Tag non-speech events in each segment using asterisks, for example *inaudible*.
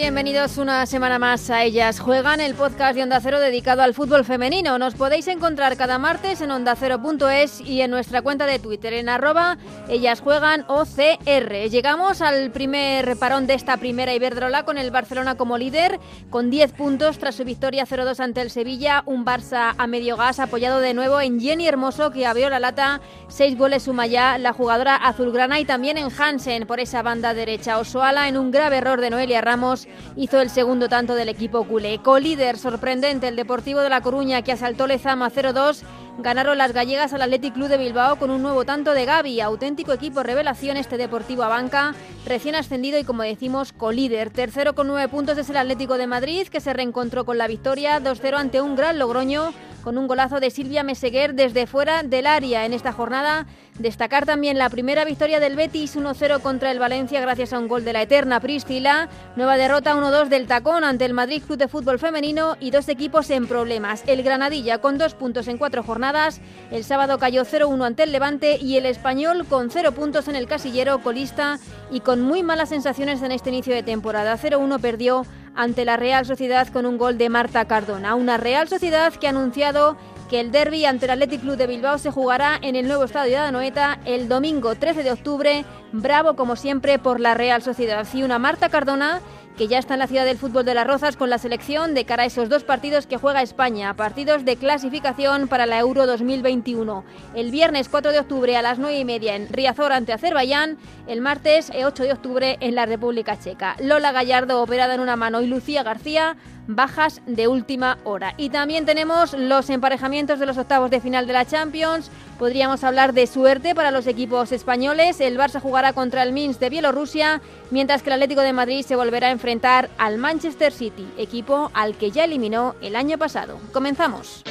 Bienvenidos una semana más a Ellas Juegan, el podcast de Onda Cero dedicado al fútbol femenino. Nos podéis encontrar cada martes en ondacero.es y en nuestra cuenta de Twitter en arroba Ellas Juegan OCR. Llegamos al primer parón de esta primera Iberdrola con el Barcelona como líder, con 10 puntos tras su victoria 0-2 ante el Sevilla, un Barça a medio gas apoyado de nuevo en Jenny Hermoso que abrió la lata, 6 goles suma ya la jugadora azulgrana y también en Hansen por esa banda derecha. Osoala en un grave error de Noelia Ramos hizo el segundo tanto del equipo culé. Co-líder sorprendente el Deportivo de La Coruña que asaltó Lezama 0-2. Ganaron las gallegas al Athletic Club de Bilbao con un nuevo tanto de Gaby, auténtico equipo revelación este Deportivo Abanca, recién ascendido y como decimos co-líder. Tercero con nueve puntos es el Atlético de Madrid que se reencontró con la victoria 2-0 ante un gran Logroño con un golazo de Silvia Meseguer desde fuera del área en esta jornada. Destacar también la primera victoria del Betis 1-0 contra el Valencia gracias a un gol de la eterna Priscila. Nueva derrota 1-2 del Tacón ante el Madrid Club de Fútbol Femenino y dos equipos en problemas. El Granadilla con dos puntos en cuatro jornadas. El sábado cayó 0-1 ante el Levante y el Español con cero puntos en el casillero colista y con muy malas sensaciones en este inicio de temporada. 0-1 perdió ante la Real Sociedad con un gol de Marta Cardona. Una Real Sociedad que ha anunciado que el derby ante el Athletic Club de Bilbao se jugará en el nuevo estadio de Anoeta el domingo 13 de octubre. Bravo como siempre por la Real Sociedad. Y una Marta Cardona que ya está en la ciudad del fútbol de las Rozas con la selección de cara a esos dos partidos que juega España, partidos de clasificación para la Euro 2021. El viernes 4 de octubre a las 9 y media en Riazor ante Azerbaiyán, el martes 8 de octubre en la República Checa. Lola Gallardo operada en una mano y Lucía García bajas de última hora. Y también tenemos los emparejamientos de los octavos de final de la Champions. Podríamos hablar de suerte para los equipos españoles. El Barça jugará contra el Minsk de Bielorrusia, mientras que el Atlético de Madrid se volverá a enfrentar al Manchester City, equipo al que ya eliminó el año pasado. Comenzamos.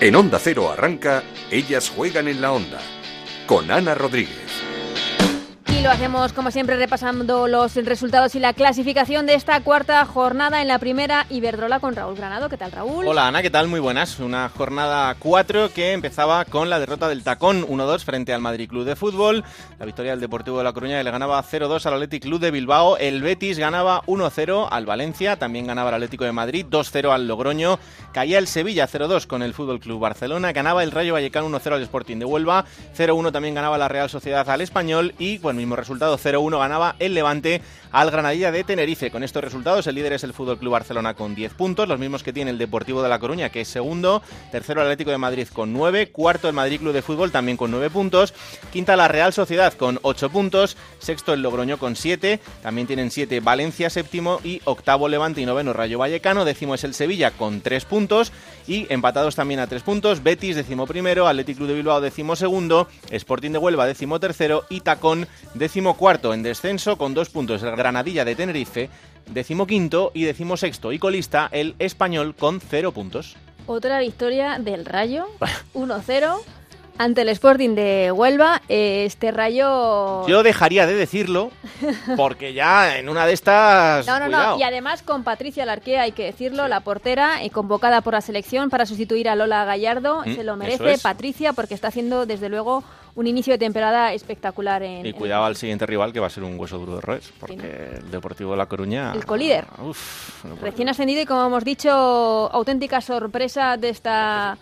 En Onda Cero arranca Ellas juegan en la onda con Ana Rodríguez. Lo hacemos como siempre repasando los resultados y la clasificación de esta cuarta jornada en la primera Iberdrola con Raúl Granado. ¿Qué tal Raúl? Hola Ana, ¿qué tal? Muy buenas. Una jornada 4 que empezaba con la derrota del Tacón 1-2 frente al Madrid Club de Fútbol. La victoria del Deportivo de La Coruña que le ganaba 0-2 al Athletic Club de Bilbao. El Betis ganaba 1-0 al Valencia. También ganaba el Atlético de Madrid 2-0 al Logroño. Caía el Sevilla 0-2 con el Fútbol Club Barcelona. Ganaba el Rayo Vallecano 1-0 al Sporting de Huelva. 0-1 también ganaba la Real Sociedad al Español. Y el resultado 0-1 ganaba el Levante al Granadilla de Tenerife. Con estos resultados, el líder es el Fútbol Club Barcelona con 10 puntos, los mismos que tiene el Deportivo de La Coruña, que es segundo, tercero el Atlético de Madrid con 9, cuarto el Madrid Club de Fútbol también con 9 puntos, quinta la Real Sociedad con 8 puntos, sexto el Logroño con 7, también tienen 7 Valencia séptimo y octavo Levante y noveno Rayo Vallecano, décimo es el Sevilla con 3 puntos y empatados también a 3 puntos, Betis décimo primero, Atlético Club de Bilbao décimo segundo, Sporting de Huelva décimo tercero y Tacón décimo cuarto en descenso con 2 puntos el Granadilla de Tenerife, decimoquinto y decimosexto y colista el español con cero puntos. Otra victoria del Rayo, *laughs* 1-0 ante el Sporting de Huelva. Este Rayo... Yo dejaría de decirlo *laughs* porque ya en una de estas... No, no, cuidado. no. Y además con Patricia Larqué, hay que decirlo, la portera, eh, convocada por la selección para sustituir a Lola Gallardo. Mm, Se lo merece es. Patricia porque está haciendo desde luego un inicio de temporada espectacular en... Y en cuidado al siguiente rival que va a ser un hueso duro de roer, porque el Deportivo de La Coruña... El colíder. Uf, no puede- Recién ascendido y como hemos dicho, auténtica sorpresa de esta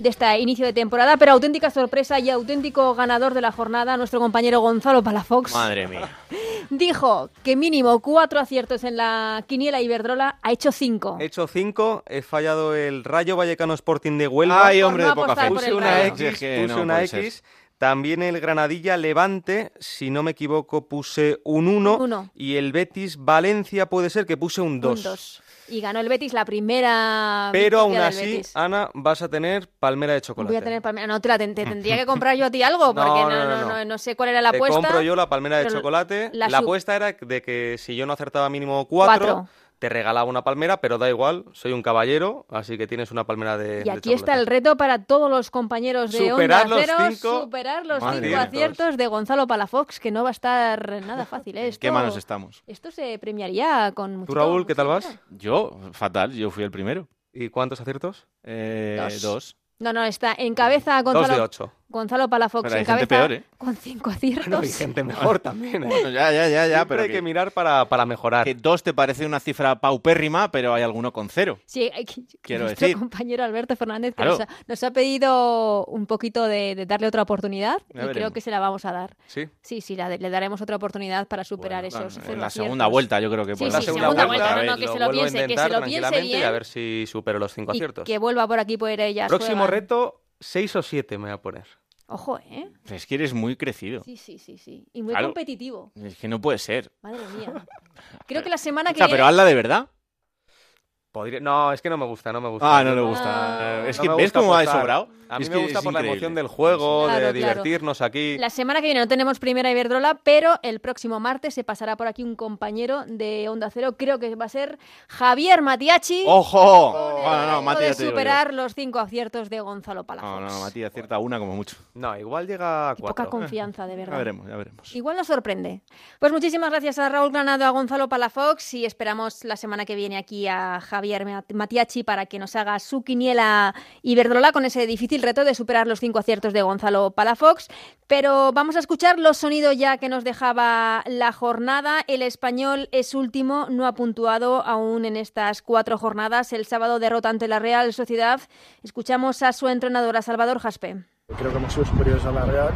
de este inicio de temporada, pero auténtica sorpresa y auténtico ganador de la jornada, nuestro compañero Gonzalo Palafox, Madre mía. *laughs* dijo que mínimo cuatro aciertos en la quiniela Iberdrola, ha hecho cinco. He hecho 5, he fallado el Rayo Vallecano Sporting de Huelva. Ay, hombre no de poca fe. puse una. X, puse no una. X. También el Granadilla Levante, si no me equivoco, puse un 1. Un uno. Y el Betis Valencia puede ser que puse un Un 2. Y ganó el Betis la primera. Pero aún así. Ana, vas a tener palmera de chocolate. Voy a tener palmera. No, te, la ten- te *laughs* tendría que comprar yo a ti algo, *laughs* porque no, No, no, no, sé cuál era la Te apuesta. compro yo la palmera de chocolate. la apuesta era de que si yo no acertaba mínimo 4, Cuatro. Te regalaba una palmera, pero da igual, soy un caballero, así que tienes una palmera de. Y aquí está el reto para todos los compañeros de superar Onda Cero, los cinco, superar los Madre cinco aciertos de Gonzalo Palafox, que no va a estar nada fácil. ¿eh? Esto, ¿Qué manos estamos? Esto se premiaría con mucho ¿Tú, Raúl, qué tal vas? Yo, fatal, yo fui el primero. ¿Y cuántos aciertos? Eh, Dos. dos. No, no, está en cabeza Dos de Gonzalo, ocho. Gonzalo Palafox, Pero hay en gente cabeza peor, ¿eh? con cinco aciertos. Bueno, y gente mejor también, ¿eh? Bueno, ya, ya, ya, ya, Siempre pero hay que, que, mirar para, para mejorar. que dos te parece una cifra paupérrima, pero hay alguno con cero. Sí, hay que- Quiero nuestro decir. compañero Alberto Fernández que Claro. nos, ha, nos ha pedido un poquito de, de darle otra oportunidad Ya y creo que se la vamos a dar. Sí. Sí, sí, la le daremos otra oportunidad para superar Bueno, esos en la segunda vuelta yo creo que Sí, sí, la segunda, segunda vuelta, vuelta, no, no, que lo se lo piense, que se lo piense bien. y a ver si supero los cinco Y aciertos. que vuelva por aquí por ellas. Próximo juegan. reto, seis o siete me voy a poner. Ojo, ¿eh? Es que eres muy crecido. Sí, sí, sí, sí. Y muy Claro. competitivo. Es que no puede ser. Madre mía. *laughs* Creo que la semana O que sea, viene... pero hazla de verdad. Podría- No, es que no me gusta, no me gusta. Ah, no le Ah. gusta. Es No que me ves gusta cómo apostar. sobrado. A mí Es me que gusta por la increíble. emoción del juego, Claro, de claro. divertirnos aquí. La semana que viene no tenemos primera Iberdrola, pero el próximo martes se pasará por aquí un compañero de Onda Cero. Creo que va a ser Javier Matiachi. ¡Ojo! con el Bueno, no, Mati, de ya superar los cinco aciertos de Gonzalo Palafox. No, no, Mati acierta una como mucho. No, igual llega a Qué poca cuatro. confianza, de Ya verdad. veremos, ya veremos. Igual nos sorprende. Pues muchísimas gracias a Raúl Granado, a Gonzalo Palafox y esperamos la semana que viene aquí a Javier Mat- Matiachi para que nos haga su quiniela Iberdrola con ese difícil reto de superar los cinco aciertos de Gonzalo Palafox. Pero vamos a escuchar los sonidos ya que nos dejaba la jornada. El español es último, no ha puntuado aún en estas cuatro jornadas. El sábado derrota ante la Real Sociedad. Escuchamos a su entrenadora Salvador Jaspe. Creo que hemos sido superiores a la Real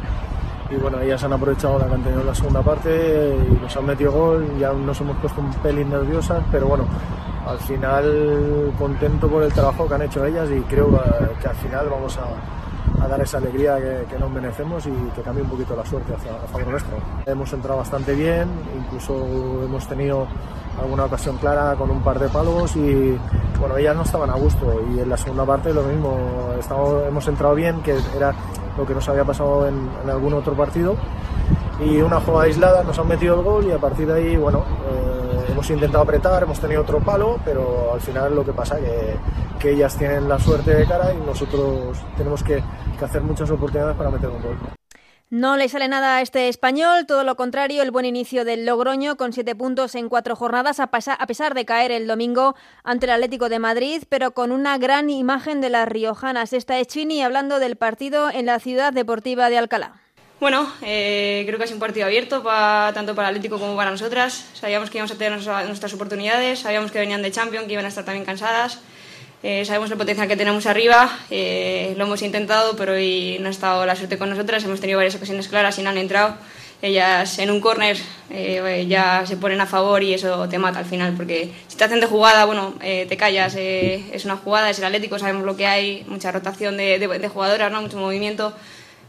y bueno, ellas han aprovechado la que en la segunda parte y nos han metido gol, ya nos hemos puesto un pelín nerviosas, pero bueno, al final contento por el trabajo que han hecho ellas y creo que al final vamos a, dar esa alegría que, nos merecemos y que cambie un poquito la suerte hacia, a favor nuestro. Hemos entrado bastante bien, incluso hemos tenido alguna ocasión clara con un par de palos y bueno, ellas no estaban a gusto y en la segunda parte lo mismo, hemos entrado bien, que era lo que nos había pasado en, en algún otro partido y una jugada aislada nos han metido el gol y a partir de ahí, bueno, eh, hemos intentado apretar, hemos tenido otro palo, pero al final lo que pasa que, que ellas tienen la suerte de cara y nosotros tenemos que, que hacer muchas oportunidades para meter un gol. No le sale nada a este español, todo lo contrario, el buen inicio del Logroño con siete puntos en cuatro jornadas, a pesar de caer el domingo ante el Atlético de Madrid, pero con una gran imagen de las riojanas. Esta es Chini hablando del partido en la Ciudad Deportiva de Alcalá. Bueno, eh, creo que ha sido un partido abierto pa- tanto para Atlético como para nosotras. Sabíamos que íbamos a tener nuestra- nuestras oportunidades, sabíamos que venían de Champions, que iban a estar también cansadas. Eh, sabemos el potencial que tenemos arriba, eh, lo hemos intentado, pero hoy no ha estado la suerte con nosotras. Hemos tenido varias ocasiones claras y no han entrado. Ellas en un córner ya se ponen a favor y eso te mata al final, porque si te hacen de jugada, bueno, te callas, es una jugada, es el Atlético, sabemos lo que hay, mucha rotación de, de- de jugadoras, ¿no? mucho movimiento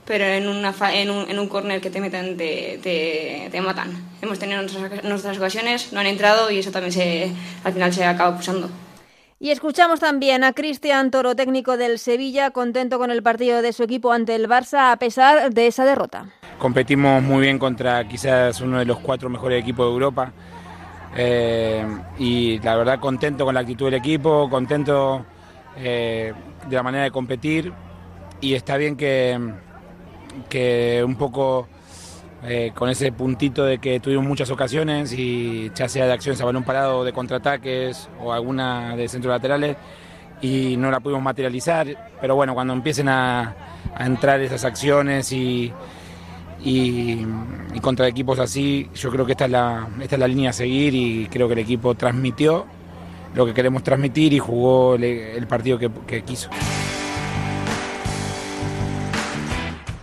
pero en, una fa- en, un, en un córner que te meten te, te, te matan. Hemos tenido nuestras, nuestras ocasiones, no han entrado y eso también se, al final se acaba acusando. Y escuchamos también a Cristian Toro, técnico del Sevilla, contento con el partido de su equipo ante el Barça a pesar de esa derrota. competimos muy bien contra quizás uno de los cuatro mejores equipos de Europa. Eh, y la verdad contento con la actitud del equipo, contento eh, de la manera de competir y está bien que, que un poco eh, con ese puntito de que tuvimos muchas ocasiones y ya sea de acciones a balón parado, de contraataques o alguna de centros laterales y no la pudimos materializar, pero bueno, cuando empiecen a, entrar esas acciones y, y, contra equipos así, yo creo que esta es, la, esta es la línea a seguir y creo que el equipo transmitió lo que queremos transmitir y jugó el, partido que quiso.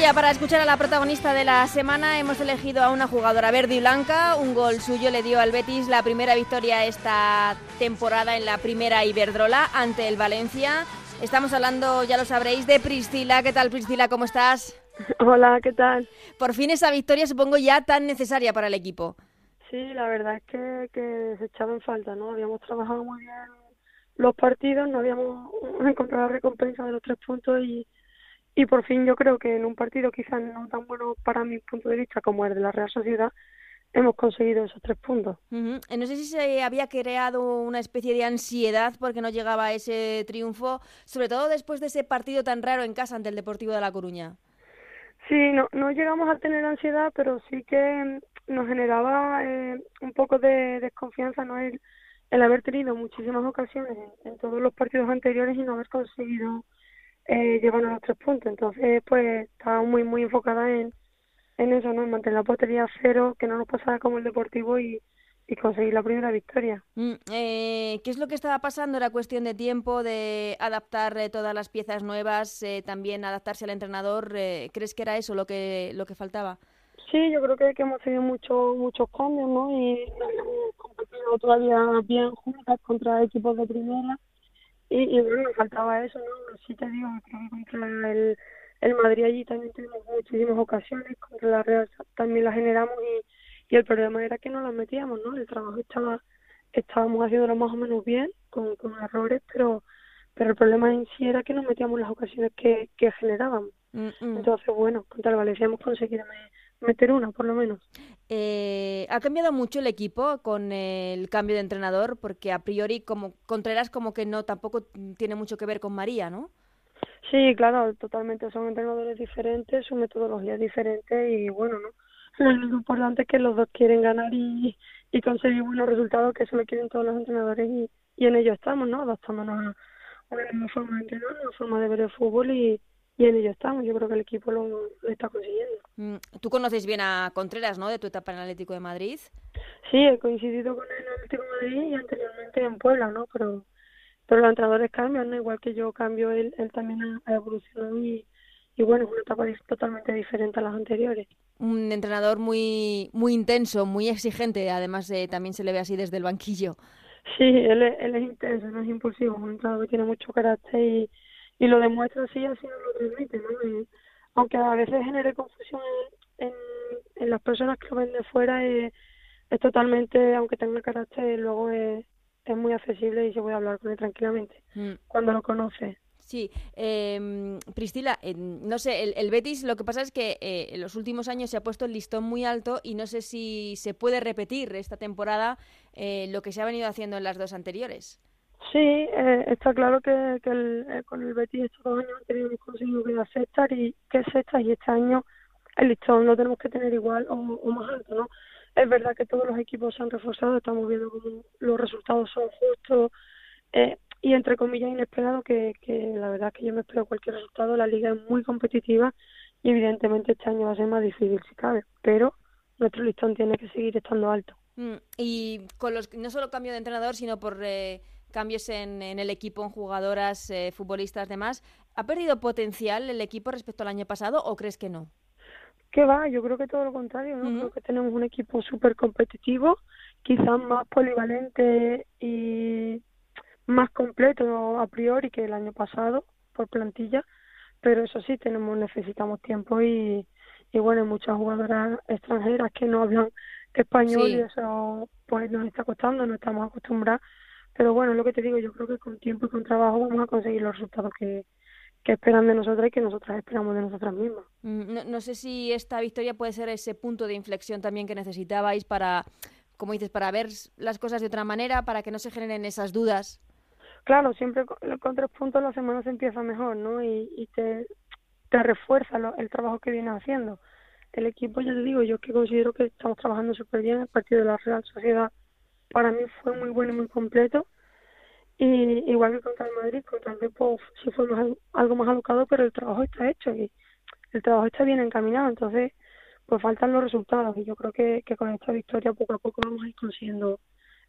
Ya para escuchar a la protagonista de la semana. Hemos elegido a una jugadora verde y blanca. Un gol suyo le dio al Betis la primera victoria esta temporada en la primera Iberdrola ante el Valencia. Estamos hablando, ya lo sabréis, de Priscila. ¿Qué tal, Priscila? ¿Cómo estás? *laughs* Hola, ¿qué tal? Por fin esa victoria supongo ya tan necesaria para el equipo. Sí, la verdad es que, que se echaba en falta, ¿no? Habíamos trabajado muy bien los partidos, no habíamos *laughs* encontrado la recompensa de los tres puntos y, y por fin yo creo que en un partido quizás no tan bueno para mi punto de vista como el de la Real Sociedad, hemos conseguido esos tres puntos. Eh, No sé si se había creado una especie de ansiedad porque no llegaba ese triunfo, sobre todo después de ese partido tan raro en casa ante el Deportivo de La Coruña. Sí, no, no llegamos a tener ansiedad, pero sí que mm, nos generaba eh, un poco de desconfianza ¿no? el, el haber tenido muchísimas ocasiones en, en todos los partidos anteriores y no haber conseguido eh, llevarnos los tres puntos. Entonces, pues estaba muy, muy enfocada en, en eso, ¿no? en mantener la portería a cero, que no nos pasara como el Deportivo y, y conseguir la primera victoria. Mm, eh, ¿Qué es lo que estaba pasando? ¿Era cuestión de tiempo, de adaptar eh, todas las piezas nuevas, eh, también adaptarse al entrenador? Eh, ¿Crees que era eso lo que, lo que faltaba? Sí, yo creo que, que hemos tenido muchos muchos cambios, ¿no? Y hemos competido todavía bien juntas contra equipos de primera. Y, y bueno, nos faltaba eso, ¿no? Sí te digo, creo que contra el, el Madrid allí también tuvimos muchísimas ocasiones, contra la Real también las generamos y, y el problema era que no las metíamos, ¿no? El trabajo estaba, estábamos haciéndolo más o menos bien, con, con errores, pero pero el problema en sí era que no metíamos las ocasiones que, que generábamos. Mm, mm. Entonces, bueno, contra el Valencia hemos conseguido meter una, por lo menos. Eh, ha cambiado mucho el equipo con el cambio de entrenador, porque a priori como Contreras como que no tampoco tiene mucho que ver con María, ¿no? Sí, claro, totalmente. Son entrenadores diferentes, su metodología es diferente y bueno, ¿no? Lo importante es que los dos quieren ganar y, y conseguir buenos resultados, que eso lo quieren todos los entrenadores y, y en ello estamos, ¿no? Adaptándonos a una nueva forma de entrenar, una forma de ver el fútbol y, y en ello estamos. Yo creo que el equipo lo, lo está consiguiendo. Mm, Tú conoces bien a Contreras, ¿no? De tu etapa en Atlético de Madrid. Sí, he coincidido con él en Atlético de Madrid y anteriormente en Puebla, ¿no? Pero pero los entrenadores cambian, ¿no? Igual que yo cambio, él, él también ha, evolucionado y, y bueno, es una etapa totalmente diferente a las anteriores. Un entrenador muy, muy intenso, muy exigente, además eh, también se le ve así desde el banquillo. Sí, él es, él es intenso, no es impulsivo, es un entrenador que tiene mucho carácter y, y lo demuestra así, así nos lo transmite, ¿no? Y aunque a veces genere confusión en, en, en las personas que lo ven de fuera, eh, es totalmente, aunque tenga carácter, luego es, es muy accesible y se puede hablar con él tranquilamente Mm. cuando lo conoce. Sí, eh, Priscila, eh, no sé, el, el Betis lo que pasa es que eh, en los últimos años se ha puesto el listón muy alto y no sé si se puede repetir esta temporada eh, lo que se ha venido haciendo en las dos anteriores. Sí, eh, está claro que, que el, eh, con el Betis estos dos años tenido hemos conseguido que la sexta y que sexta y este año el listón lo tenemos que tener igual o, más alto, ¿no? Es verdad que todos los equipos se han reforzado, estamos viendo como los resultados son justos eh, y entre comillas inesperados, que, que la verdad es que yo me espero cualquier resultado, la liga es muy competitiva y evidentemente este año va a ser más difícil si cabe, pero nuestro listón tiene que seguir estando alto. Mm, Y con los no solo cambio de entrenador, sino por eh, cambios en, en el equipo, en jugadoras, eh, futbolistas, demás, ¿ha perdido potencial el equipo respecto al año pasado o crees que no? ¿Qué va? Yo creo que todo lo contrario, ¿no? Creo que tenemos un equipo súper competitivo, quizás más polivalente y más completo a priori que el año pasado por plantilla, pero eso sí, tenemos necesitamos tiempo y, y bueno, hay muchas jugadoras extranjeras que no hablan español Sí. y eso pues nos está costando, no estamos acostumbrados, pero bueno, lo que te digo, yo creo que con tiempo y con trabajo vamos a conseguir los resultados que, que esperan de nosotras y que nosotras esperamos de nosotras mismas. Mm, No, no sé si esta victoria puede ser ese punto de inflexión también que necesitabais para, como dices, para ver las cosas de otra manera, para que no se generen esas dudas. Claro, siempre con, con tres puntos la semana se empieza mejor, ¿no? Y, y te, te refuerza lo- el trabajo que vienes haciendo. El equipo, ya te digo, yo que considero que estamos trabajando súper bien. El partido de la Real Sociedad para mí fue muy bueno y muy completo. Y igual que contra el Madrid, contra el Depor sí fue más- algo más alocado, pero el trabajo está hecho y el trabajo está bien encaminado. Entonces, pues faltan los resultados y yo creo que, que con esta victoria poco a poco vamos a ir consiguiendo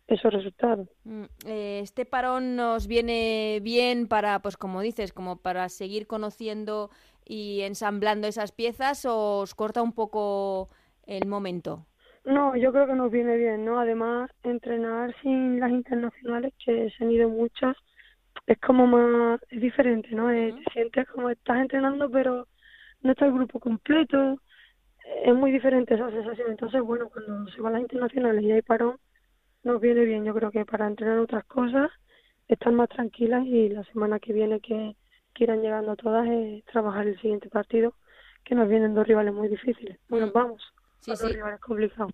esos resultados. Mm, eh, Este parón nos viene bien para, pues como dices, como para seguir conociendo y ensamblando esas piezas o os corta un poco el momento. No, yo creo que nos viene bien, ¿no? Además, entrenar sin las internacionales, que se han ido muchas, es como más, es diferente, ¿no? Eh, te sientes como estás entrenando, pero no está el grupo completo, es muy diferente esa sensación. Entonces, bueno, cuando se van las internacionales y hay parón, nos viene bien, yo creo que para entrenar otras cosas, estar más tranquilas y la semana que viene que, que irán llegando todas es trabajar el siguiente partido, que nos vienen dos rivales muy difíciles. Bueno, Mm. vamos, Sí, sí. rivales complicados.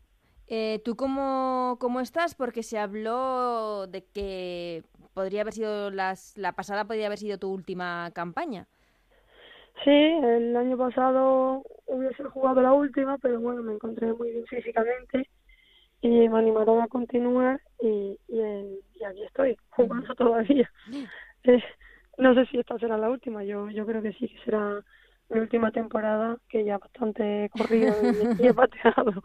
Eh, ¿Tú cómo, cómo estás? Porque se habló de que podría haber sido las, la pasada podría haber sido tu última campaña. Sí, el año pasado hubiese jugado la última, pero bueno, me encontré muy bien físicamente y me animaron a continuar y, y aquí estoy, jugando todavía. *laughs* Eh, no sé si esta será la última, yo yo creo que sí, que será mi última temporada, que ya bastante he corrido y, y *laughs* he pateado.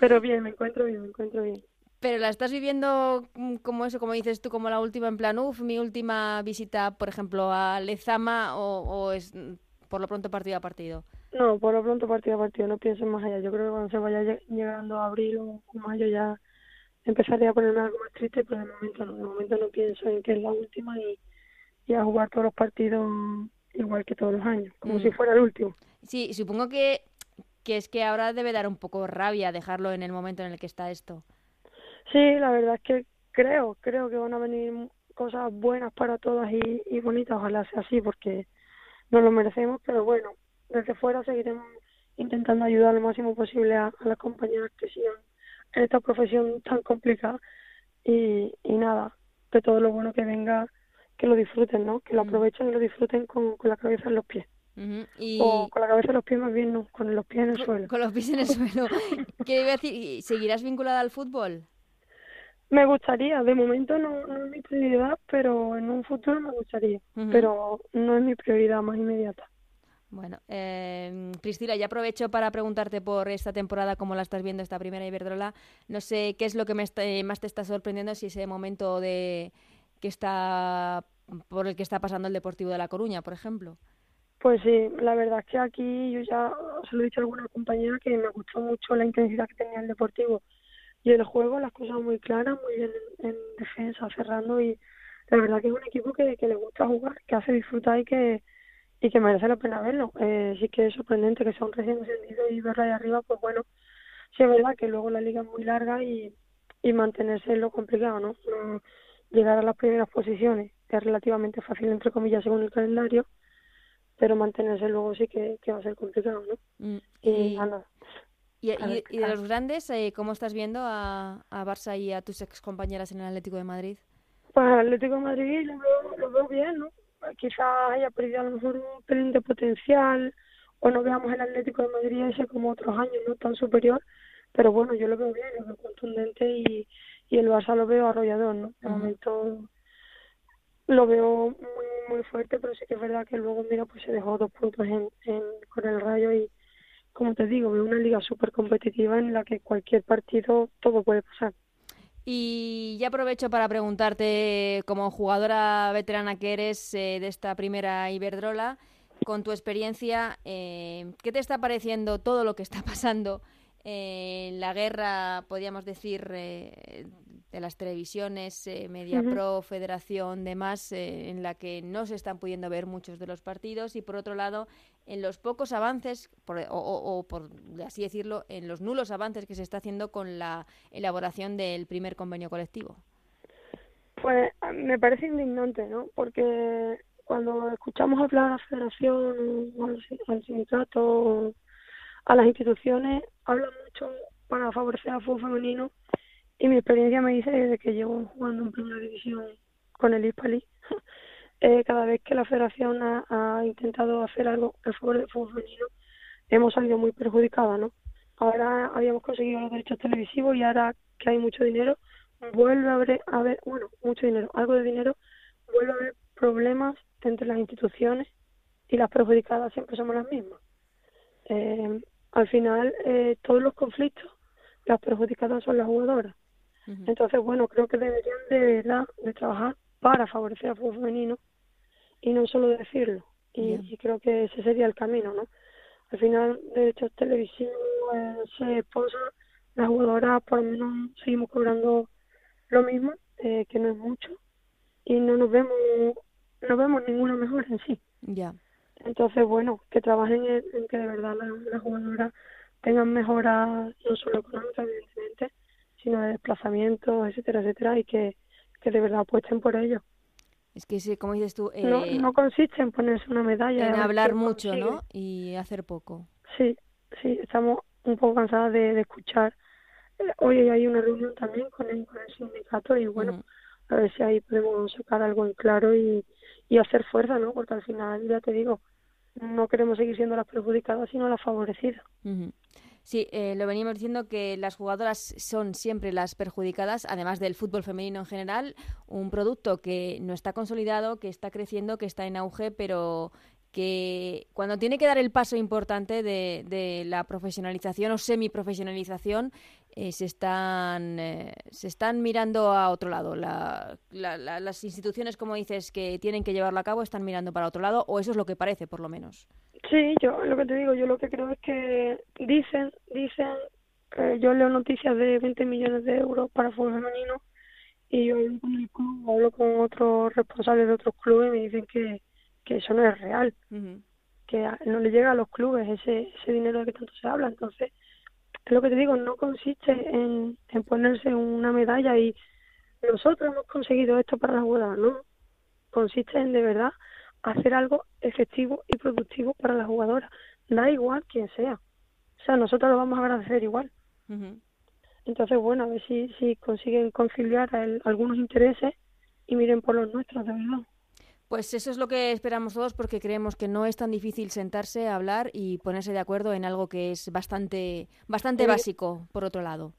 Pero bien, me encuentro bien, me encuentro bien. Pero la estás viviendo mm, como eso, como dices tú, como la última en plan, uff, mi última visita, por ejemplo, a Lezama o, o es mm, por lo pronto partido a partido. No, por lo pronto partido a partido, no pienso en más allá. Yo creo que cuando se vaya lle- llegando a abril o o mayo ya empezaré a ponerme algo más triste, pero de momento no, de momento no pienso en que es la última y, y a jugar todos los partidos igual que todos los años, como Mm. si fuera el último. Sí, supongo que, que es que ahora debe dar un poco rabia dejarlo en el momento en el que está esto. Sí, la verdad es que creo, creo que van a venir cosas buenas para todas y, y bonitas, ojalá sea así porque nos lo merecemos, pero bueno, desde fuera seguiremos intentando ayudar lo máximo posible a, a las compañeras que sigan en esta profesión tan complicada y, y nada, que todo lo bueno que venga, que lo disfruten, ¿no? Que lo aprovechen y lo disfruten con, con la cabeza en los pies. Y O con la cabeza en los pies más bien, no, con los pies en el con, suelo. con los pies en el suelo. *laughs* ¿Qué iba a decir? ¿Y ¿Seguirás vinculada al fútbol? Me gustaría, de momento no, no es mi prioridad, pero en un futuro me gustaría. Pero no es mi prioridad más inmediata. Bueno, eh, Priscila, ya aprovecho para preguntarte por esta temporada, cómo la estás viendo esta primera Iberdrola. No sé qué es lo que me está- eh, más te está sorprendiendo, si ese momento de que está por el que está pasando el Deportivo de La Coruña, por ejemplo. Pues sí, la verdad es que aquí yo ya se lo he dicho a alguna compañera que me gustó mucho la intensidad que tenía el Deportivo y el juego, las cosas muy claras, muy bien en, en defensa, cerrando y la verdad que es un equipo que, que le gusta jugar, que hace disfrutar y que y que merece la pena verlo. Eh, sí que es sorprendente que sea un recién ascendido y verlo ahí arriba, pues bueno, sí es verdad que luego la liga es muy larga y, y mantenerse es lo complicado. No llegar a las primeras posiciones es relativamente fácil, entre comillas, según el calendario, pero mantenerse luego sí que, que va a ser complicado, ¿no? Mm, Y, Y, nada, y- a y- ver, y de los grandes, eh, ¿cómo estás viendo a, a Barça y a tus ex compañeras en el Atlético de Madrid? Pues el Atlético de Madrid lo veo, lo veo bien, ¿no? Quizás haya perdido a lo mejor un pelín de potencial o no veamos el Atlético de Madrid ese como otros años, no tan superior, pero bueno, yo lo veo bien, lo veo contundente y, y el Barça lo veo arrollador, ¿no? De momento lo veo muy, muy fuerte, pero sí que es verdad que luego, mira, pues se dejó dos puntos en, en, con el Rayo y, como te digo, veo una liga súper competitiva en la que cualquier partido todo puede pasar. Y ya aprovecho para preguntarte, como jugadora veterana que eres eh, de esta primera Iberdrola, con tu experiencia, eh, ¿qué te está pareciendo todo lo que está *laughs* pasando en la guerra, podríamos decir, eh, de las televisiones, eh, MediaPro, Federación, demás, eh, en la que no se están pudiendo ver muchos de los partidos y por otro lado, en los pocos avances, por- o, o- o por así decirlo, en los nulos avances que se está haciendo con la elaboración del primer convenio colectivo? Pues me parece indignante, ¿no? Porque cuando escuchamos hablar a la federación, al, al sindicato, a las instituciones, hablan mucho para favorecer al fútbol femenino y mi experiencia me dice desde que llevo jugando en primera división con el Hispali, *laughs* eh, cada vez que la federación ha, ha intentado hacer algo en favor del fútbol femenino, hemos salido muy perjudicadas, ¿no? Ahora habíamos conseguido los derechos televisivos y ahora que hay mucho dinero, vuelve a haber, a haber, bueno, mucho dinero, algo de dinero, vuelve a haber problemas entre las instituciones y las perjudicadas siempre somos las mismas. Eh, al final, eh, todos los conflictos, las perjudicadas son las jugadoras. Entonces, bueno, creo que deberían de verdad de trabajar para favorecer al fútbol femenino y no solo decirlo. Y, creo que ese sería el camino, ¿no? Al final, derechos televisivos, eh, se esposa, las jugadoras por lo menos seguimos cobrando lo mismo, eh, que no es mucho, y no nos vemos, no vemos ninguna mejora en sí. Ya. Entonces, bueno, que trabajen en, en que de verdad las las jugadoras tengan mejoras no solo económicas, evidentemente, sino de desplazamiento, etcétera, etcétera, y que, que de verdad apuesten por ello. Es que, sí, como dices tú, No, eh, no consiste en ponerse una medalla. en hablar mucho, consigue. ¿no? Y hacer poco. Sí, sí, estamos un poco cansadas de, de escuchar. Eh, Hoy hay una reunión también con el, con el sindicato y bueno, a ver si ahí podemos sacar algo en claro y, y hacer fuerza, ¿no? Porque al final, ya te digo, no queremos seguir siendo las perjudicadas, sino las favorecidas. Sí, eh, lo veníamos diciendo que las jugadoras son siempre las perjudicadas, además del fútbol femenino en general, un producto que no está consolidado, que está creciendo, que está en auge, pero que cuando tiene que dar el paso importante de, de la profesionalización o semiprofesionalización, eh, se, están, eh, se están mirando a otro lado. La- la- la- las instituciones, como dices, que tienen que llevarlo a cabo, están mirando para otro lado, o eso es lo que parece, por lo menos. Sí, yo lo que te digo, yo lo que creo es que dicen, dicen, eh, yo leo noticias de 20 millones de euros para fútbol femenino y yo hablo con hablo con otros responsables de otros clubes y me dicen que, que eso no es real, que no le llega a los clubes ese, ese dinero de que tanto se habla. Entonces, es lo que te digo, no consiste en, en ponerse una medalla y nosotros hemos conseguido esto para las jugadoras, no. Consiste en de verdad hacer algo efectivo y productivo para las jugadoras. Da igual quién sea. O sea, nosotros lo vamos a agradecer igual. Entonces, bueno, a ver si, si consiguen conciliar el- algunos intereses y miren por los nuestros, de verdad. Pues eso es lo que esperamos todos porque creemos que no es tan difícil sentarse, hablar y ponerse de acuerdo en algo que es bastante, bastante Sí. básico, por otro lado.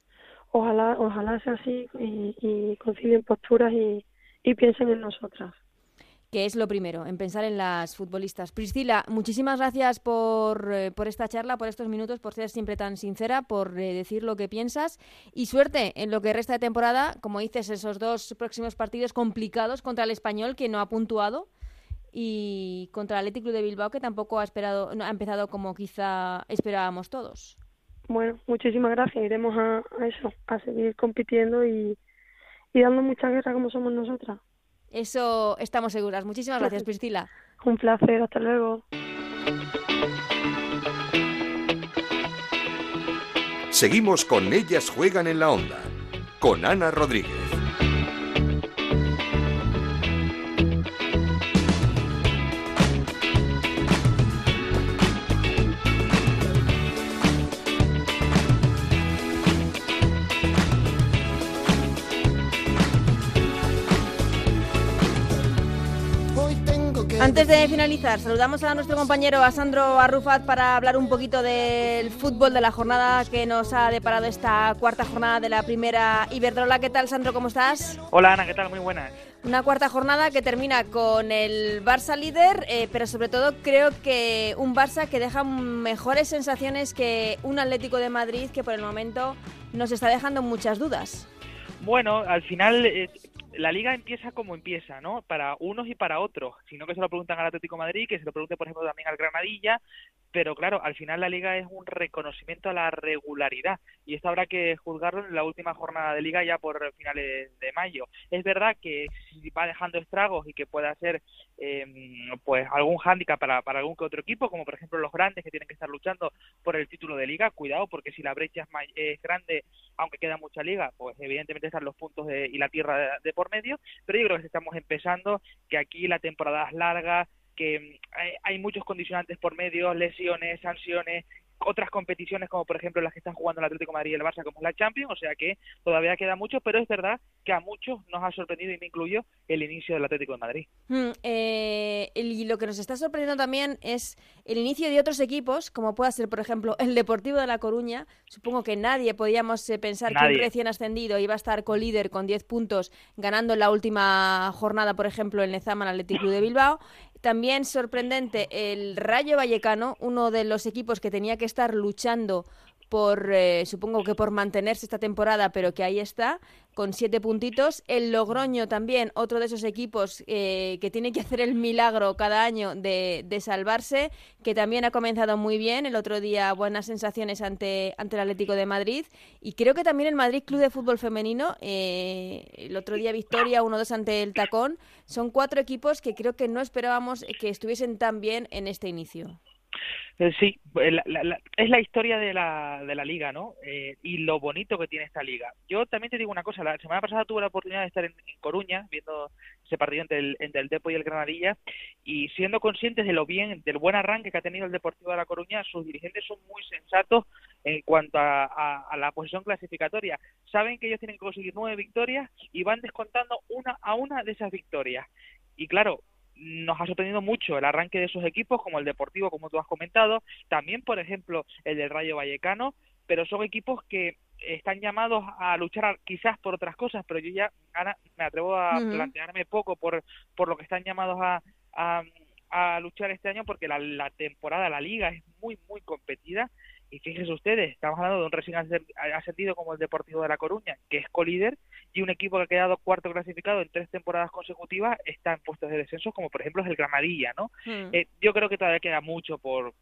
Ojalá, ojalá sea así y, y concilien posturas y, y piensen en nosotras. Que es lo primero, en pensar en las futbolistas. Priscila, muchísimas gracias por, eh, por esta charla, por estos minutos, por ser siempre tan sincera, por eh, decir lo que piensas y suerte en lo que resta de temporada, como dices, esos dos próximos partidos complicados contra el español que no ha puntuado y contra el Athletic de Bilbao que tampoco ha esperado, no, ha empezado como quizá esperábamos todos. Bueno, muchísimas gracias. Iremos a, a eso, a seguir compitiendo y, y dando mucha guerra como somos nosotras. Eso estamos seguras. Muchísimas gracias, Priscila. *laughs* Un placer, hasta luego. Seguimos con Ellas Juegan en la Onda, con Ana Rodríguez. Finalizar, saludamos a nuestro compañero a Sandro Arrufat para hablar un poquito del fútbol de la jornada que nos ha deparado esta cuarta jornada de la primera Iberdrola. ¿Qué tal, Sandro? ¿Cómo estás? Hola Ana, ¿qué tal? Muy buenas. Una cuarta jornada que termina con el Barça líder, eh, pero sobre todo creo que un Barça que deja mejores sensaciones que un Atlético de Madrid que por el momento nos está dejando muchas dudas. Bueno, al final eh, la liga empieza como empieza, ¿no? Para unos y para otros. Si no que se lo preguntan al Atlético Madrid, que se lo pregunte, por ejemplo, también al Granadilla. Pero claro, al final la liga es un reconocimiento a la regularidad. Y esto habrá que juzgarlo en la última jornada de liga ya por finales de mayo. Es verdad que si va dejando estragos y que pueda ser eh, pues algún hándicap para, algún que otro equipo, como por ejemplo los grandes que tienen que estar luchando por el título de liga, cuidado, porque si la brecha es, es grande, aunque queda mucha liga, pues evidentemente están los puntos de- y la tierra de, de por medio, pero yo creo que estamos empezando, que aquí la temporada es larga, que mm, hay, hay muchos condicionantes por medio, lesiones, sanciones, otras competiciones como por ejemplo las que están jugando el Atlético de Madrid y el Barça como es la Champions, o sea que todavía queda mucho, pero es verdad que a muchos nos ha sorprendido y me incluyo el inicio del Atlético de Madrid. Mm, eh, y lo que nos está sorprendiendo también es el inicio de otros equipos, como pueda ser, por ejemplo, el Deportivo de La Coruña. Supongo que nadie podíamos eh, pensar que un recién ascendido iba a estar colíder con 10 puntos, ganando en la última jornada, por ejemplo, el Nezaman Athletic Club de Bilbao. También sorprendente el Rayo Vallecano, uno de los equipos que tenía que estar luchando por, eh, supongo que por mantenerse esta temporada, pero que ahí está, con siete puntitos. El Logroño también, otro de esos equipos eh, que tiene que hacer el milagro cada año de, de salvarse, que también ha comenzado muy bien. El otro día buenas sensaciones ante, ante el Atlético de Madrid. Y creo que también el Madrid Club de Fútbol Femenino, eh, el otro día victoria 1-2 ante el Tacón. Son cuatro equipos que creo que no esperábamos que estuviesen tan bien en este inicio. Eh, Sí, eh, la- la- la- es la historia de la, de la liga, ¿no? Eh, y lo bonito que tiene esta liga. Yo también te digo una cosa, la semana pasada tuve la oportunidad de estar en, Coruña viendo ese partido entre el, entre el Depo y el Granadilla y siendo conscientes de lo bien, del buen arranque que ha tenido el Deportivo de La Coruña, sus dirigentes son muy sensatos en cuanto a, a- a la posición clasificatoria. Saben que ellos tienen que conseguir nueve victorias y van descontando una a una de esas victorias. Y claro, nos ha sorprendido mucho el arranque de esos equipos, como el Deportivo, como tú has comentado, también, por ejemplo, el del Rayo Vallecano, pero son equipos que están llamados a luchar quizás por otras cosas, pero yo ya, Ana, me atrevo a plantearme poco por, por lo que están llamados a, a, a luchar este año, porque la, la temporada, la liga es muy, muy competida. Y fíjense ustedes, estamos hablando de un recién ascen- ascendido como el Deportivo de La Coruña, que es colíder, y un equipo que ha quedado cuarto clasificado en tres temporadas consecutivas está en puestos de descenso, como por ejemplo es el Granadilla, ¿no? Hmm. Eh, yo creo que todavía queda mucho por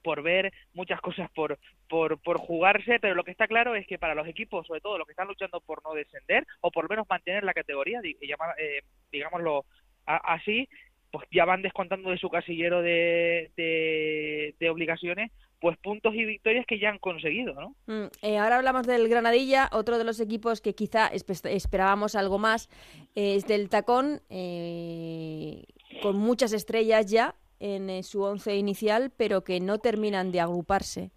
por ver muchas cosas por, por por jugarse pero lo que está claro es que para los equipos sobre todo los que están luchando por no descender o por lo menos mantener la categoría eh, digámoslo así pues ya van descontando de su casillero de, de, de obligaciones pues puntos y victorias que ya han conseguido no Mm, eh, ahora hablamos del Granadilla, otro de los equipos que quizá espe- esperábamos algo más es del Tacón, eh, con muchas estrellas ya en eh, su once inicial, pero que no terminan de agruparse.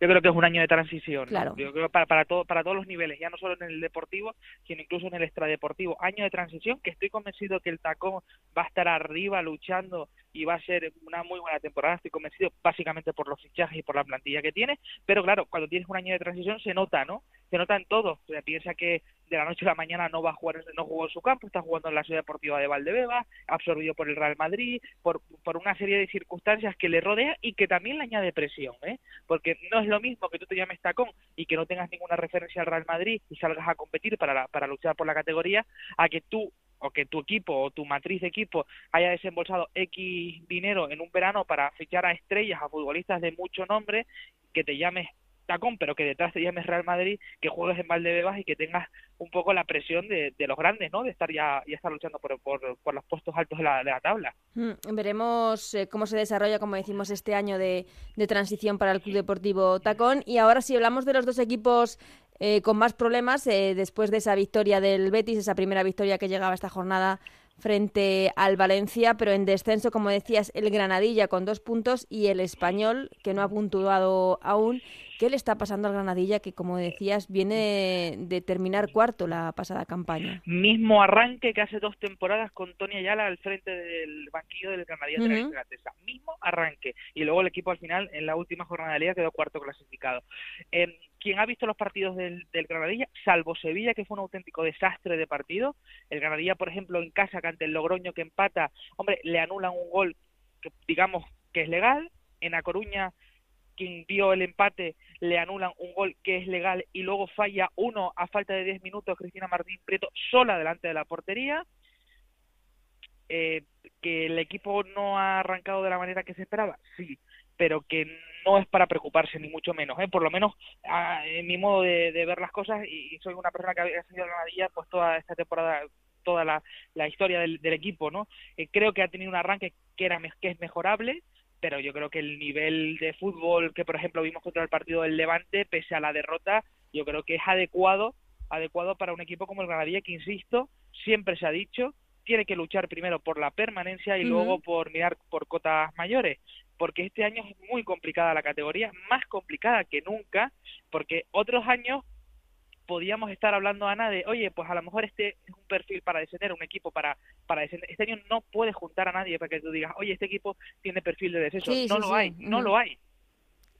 Yo creo que es un año de transición. ¿no? Claro. Yo creo para, para, todo, para todos los niveles, ya no solo en el deportivo, sino incluso en el extradeportivo. Año de transición que estoy convencido que el tacón va a estar arriba luchando y va a ser una muy buena temporada. Estoy convencido básicamente por los fichajes y por la plantilla que tiene. Pero claro, cuando tienes un año de transición se nota, ¿no? Se nota en todo. O sea, piensa que de la noche a la mañana no va a jugar, no jugó en su campo, está jugando en la ciudad deportiva de Valdebeba, absorbido por el Real Madrid, por, por una serie de circunstancias que le rodean y que también le añade presión, ¿eh? Porque no es lo mismo que tú te llames tacón y que no tengas ninguna referencia al Real Madrid y salgas a competir para, la- para luchar por la categoría, a que tú o que tu equipo o tu matriz de equipo haya desembolsado X dinero en un verano para fichar a estrellas, a futbolistas de mucho nombre, que te llames tacón, pero que detrás te llames Real Madrid, que juegues en Valdebebas y que tengas un poco la presión de, de los grandes, ¿no? De estar ya, ya estar luchando por, por, por los puestos altos de la, de la tabla. Mm, Veremos eh, cómo se desarrolla, como decimos, este año de, de transición para el Club Deportivo Tacón. Y ahora si hablamos de los dos equipos eh, con más problemas, eh, después de esa victoria del Betis, esa primera victoria que llegaba esta jornada frente al Valencia, pero en descenso, como decías, el Granadilla con dos puntos y el Español, que no ha puntuado aún. ¿Qué le está pasando al Granadilla, que como decías, viene de terminar cuarto la pasada campaña? Mismo arranque que hace dos temporadas con Tony Ayala al frente del banquillo del Granadilla de la Ujú. Liga Gatesa. Mismo arranque. Y luego el equipo al final, en la última jornada de liga, quedó cuarto clasificado. Eh, quien ha visto los partidos del, del Granadilla, salvo Sevilla, que fue un auténtico desastre de partido, el Granadilla, por ejemplo, en casa, que ante el Logroño que empata, hombre, le anulan un gol que digamos que es legal. En A Coruña, quien vio el empate, le anulan un gol que es legal y luego falla uno a falta de 10 minutos Cristina Martín Prieto sola delante de la portería. Eh, que el equipo no ha arrancado de la manera que se esperaba, sí, pero que no es para preocuparse ni mucho menos, ¿eh? por lo menos ah, en mi modo de, ver las cosas y soy una persona que ha seguido Granadilla pues toda esta temporada toda la, historia del, del equipo, ¿no? Eh, creo que ha tenido un arranque que era que es mejorable, pero yo creo que el nivel de fútbol que por ejemplo vimos contra el partido del Levante, pese a la derrota, yo creo que es adecuado, adecuado para un equipo como el Granadilla que insisto, siempre se ha dicho, tiene que luchar primero por la permanencia y luego por mirar por cotas mayores, porque este año es muy complicada la categoría, más complicada que nunca, porque otros años podíamos estar hablando, Ana, de, oye, pues a lo mejor este es un perfil para descender, un equipo para, para descender. Este año no puedes juntar a nadie para que tú digas, oye, este equipo tiene perfil de descenso. Sí, no sí, lo sí. hay, no lo hay.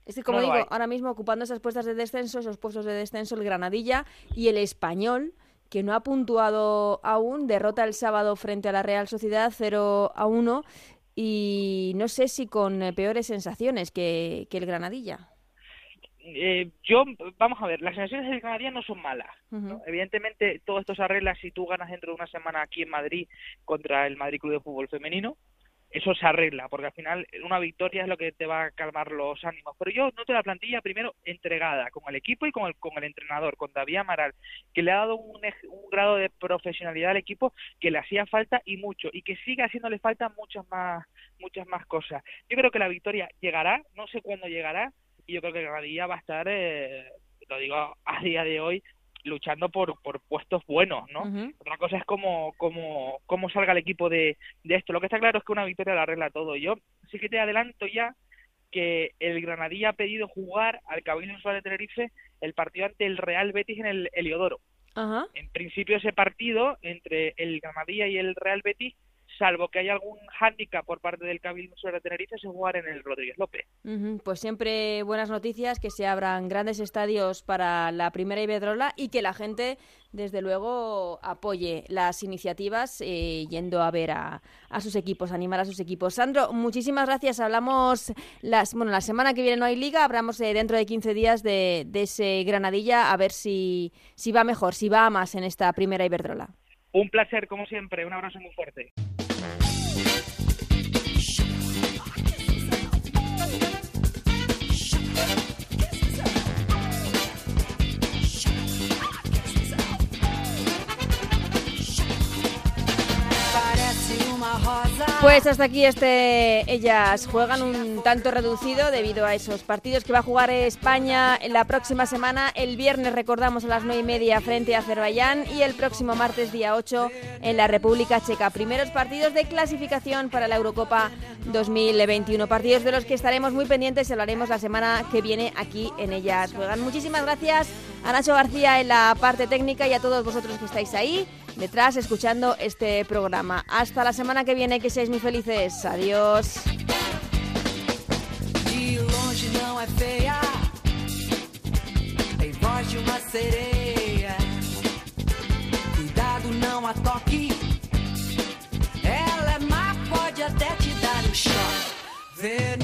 Es que, como No digo, hay. ahora mismo ocupando esas puestas de descenso, esos puestos de descenso, el Granadilla y el Español, que no ha puntuado aún, derrota el sábado frente a la Real Sociedad 0 a 1 y no sé si con eh, peores sensaciones que, que el Granadilla. Eh, yo, vamos a ver, las sensaciones del Granadilla no son malas. Evidentemente, todo esto se arregla si tú ganas dentro de una semana aquí en Madrid contra el Madrid Club de Fútbol Femenino. Eso se arregla, porque al final una victoria es lo que te va a calmar los ánimos. Pero yo noto la plantilla primero entregada con el equipo y con el, con el entrenador, con David Amaral, que le ha dado un, un grado de profesionalidad al equipo que le hacía falta y mucho, y que sigue haciéndole falta muchas más, muchas más cosas. Yo creo que la victoria llegará, no sé cuándo llegará, y yo creo que Granadilla va a estar, eh, lo digo a día de hoy, luchando por, por puestos buenos, ¿no? Otra cosa es cómo, cómo, cómo salga el equipo de, de esto. Lo que está claro es que una victoria lo arregla todo. Yo sí que te adelanto ya que el Granadilla ha pedido jugar al Cabildo Insular de Tenerife el partido ante el Real Betis en el Heliodoro. Ajá. En principio ese partido entre el Granadilla y el Real Betis, salvo que haya algún hándicap por parte del Cabildo Insular de Tenerife, se jugar en el Rodríguez López. Pues siempre buenas noticias, que se abran grandes estadios para la primera Iberdrola y que la gente, desde luego, apoye las iniciativas eh, yendo a ver a, a sus equipos, animar a sus equipos. Sandro, muchísimas gracias. Hablamos, las, bueno, la semana que viene no hay liga, hablamos eh, dentro de 15 días de, de ese Granadilla, a ver si, si va mejor, si va a más en esta primera Iberdrola. Un placer, como siempre. Un abrazo muy fuerte. Parece uma roda Pues hasta aquí este ellas juegan un tanto reducido debido a esos partidos que va a jugar España la próxima semana. El viernes recordamos a las nueve y media frente a Azerbaiyán y el próximo martes día 8 en la República Checa. Primeros partidos de clasificación para la Eurocopa 2021. Partidos de los que estaremos muy pendientes y hablaremos la semana que viene aquí en ellas juegan. Muchísimas gracias a Nacho García en la parte técnica y a todos vosotros que estáis ahí detrás escuchando este programa. Hasta la semana que viene, que seáis muy felices. Adiós. De